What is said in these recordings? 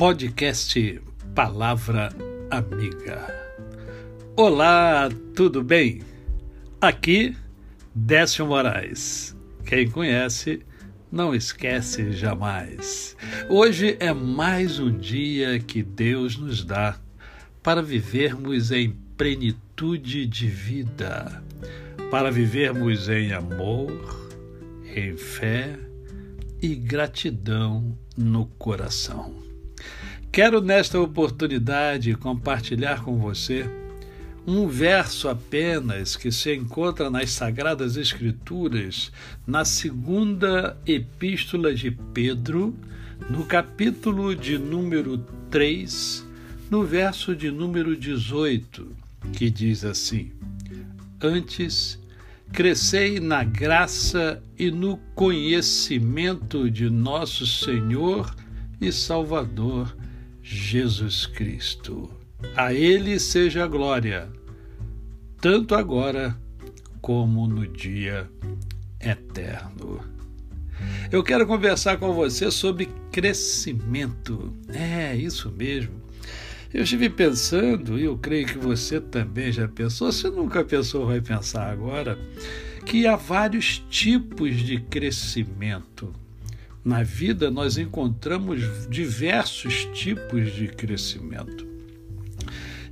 podcast Palavra Amiga. Olá, tudo bem? Aqui, Décio Moraes. Quem conhece, não esquece jamais. Hoje é mais um dia que Deus nos dá para vivermos em plenitude de vida, para vivermos em amor, em fé e gratidão no coração. Quero nesta oportunidade compartilhar com você um verso apenas que se encontra nas Sagradas Escrituras, na segunda epístola de Pedro, no capítulo de número 3, no verso de número 18, que diz assim: Antes crescei na graça e no conhecimento de nosso Senhor e Salvador Jesus Cristo. A Ele seja a glória, tanto agora como no dia eterno. Eu quero conversar com você sobre crescimento. É, isso mesmo. Eu estive pensando, e eu creio que você também já pensou, se nunca pensou, vai pensar agora, que há vários tipos de crescimento. Na vida, nós encontramos diversos tipos de crescimento.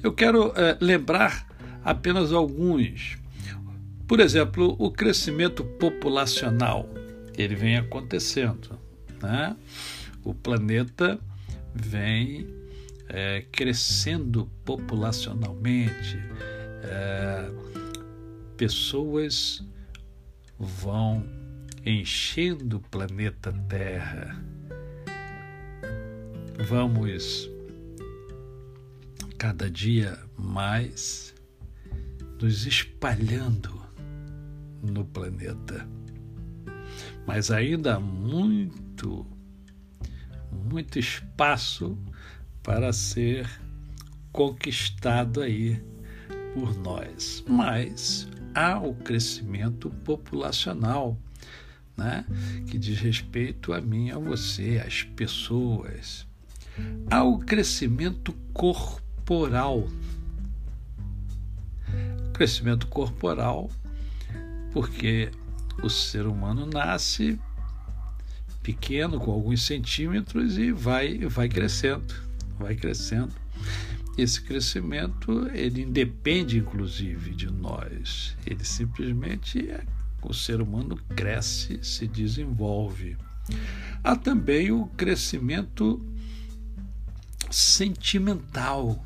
Eu quero é, lembrar apenas alguns. Por exemplo, o crescimento populacional. Ele vem acontecendo. Né? O planeta vem é, crescendo populacionalmente, é, pessoas vão enchendo o planeta Terra. Vamos cada dia mais nos espalhando no planeta. Mas ainda há muito, muito espaço para ser conquistado aí por nós. Mas há o crescimento populacional, né? que diz respeito a mim, a você, às pessoas. Há o crescimento corporal. Crescimento corporal, porque o ser humano nasce pequeno, com alguns centímetros, e vai, vai crescendo vai crescendo. Esse crescimento, ele independe inclusive de nós. Ele simplesmente é, o ser humano cresce, se desenvolve. Há também o crescimento sentimental,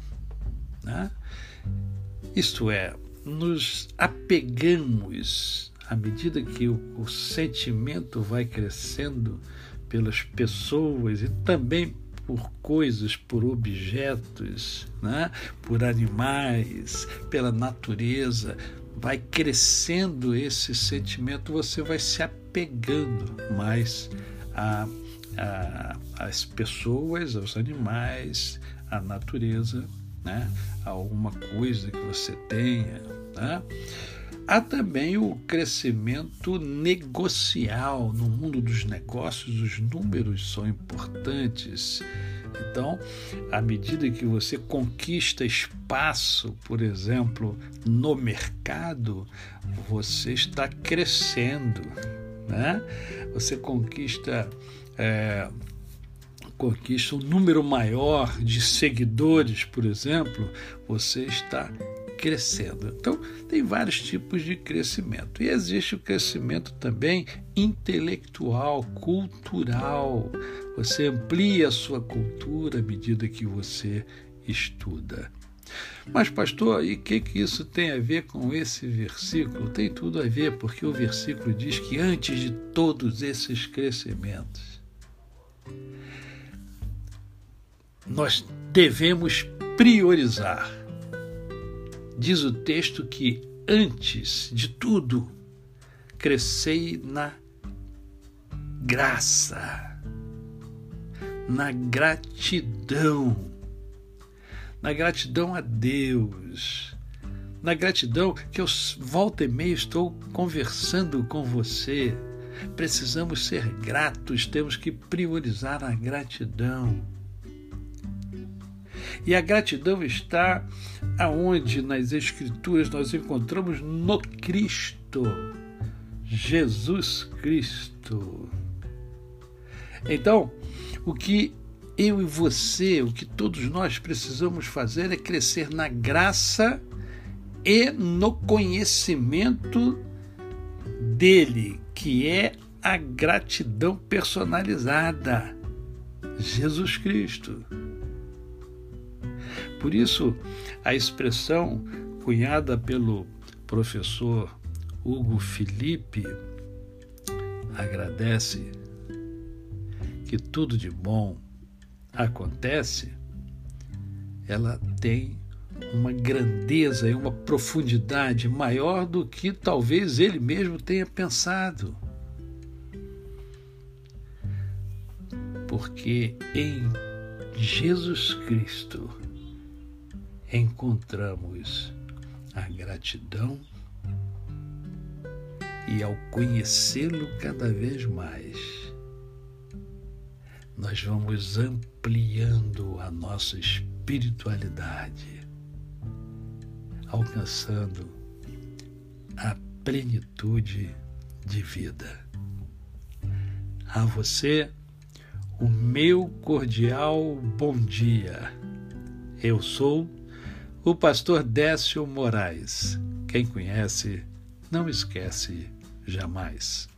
né? Isto é, nos apegamos à medida que o, o sentimento vai crescendo pelas pessoas e também por coisas, por objetos, né? por animais, pela natureza, vai crescendo esse sentimento, você vai se apegando mais a, a, às pessoas, aos animais, à natureza, né? a alguma coisa que você tenha. Né? Há também o crescimento negocial no mundo dos negócios, os números são importantes. Então, à medida que você conquista espaço, por exemplo, no mercado, você está crescendo, né? Você conquista é, conquista um número maior de seguidores, por exemplo, você está crescendo. Então, tem vários tipos de crescimento. E existe o crescimento também intelectual, cultural. Você amplia a sua cultura à medida que você estuda. Mas, pastor, e o que, que isso tem a ver com esse versículo? Tem tudo a ver, porque o versículo diz que antes de todos esses crescimentos, nós devemos priorizar diz o texto que antes de tudo crescei na graça, na gratidão, na gratidão a Deus, na gratidão que eu volta e meia estou conversando com você. Precisamos ser gratos, temos que priorizar a gratidão. E a gratidão está aonde nas Escrituras nós encontramos no Cristo, Jesus Cristo. Então, o que eu e você, o que todos nós precisamos fazer é crescer na graça e no conhecimento dele, que é a gratidão personalizada. Jesus Cristo. Por isso, a expressão cunhada pelo professor Hugo Felipe agradece que tudo de bom acontece, ela tem uma grandeza e uma profundidade maior do que talvez ele mesmo tenha pensado. Porque em Jesus Cristo encontramos a gratidão e ao conhecê-lo cada vez mais, nós vamos ampliando a nossa espiritualidade, alcançando a plenitude de vida. A você, o meu cordial bom dia. Eu sou o pastor Décio Moraes. Quem conhece, não esquece jamais.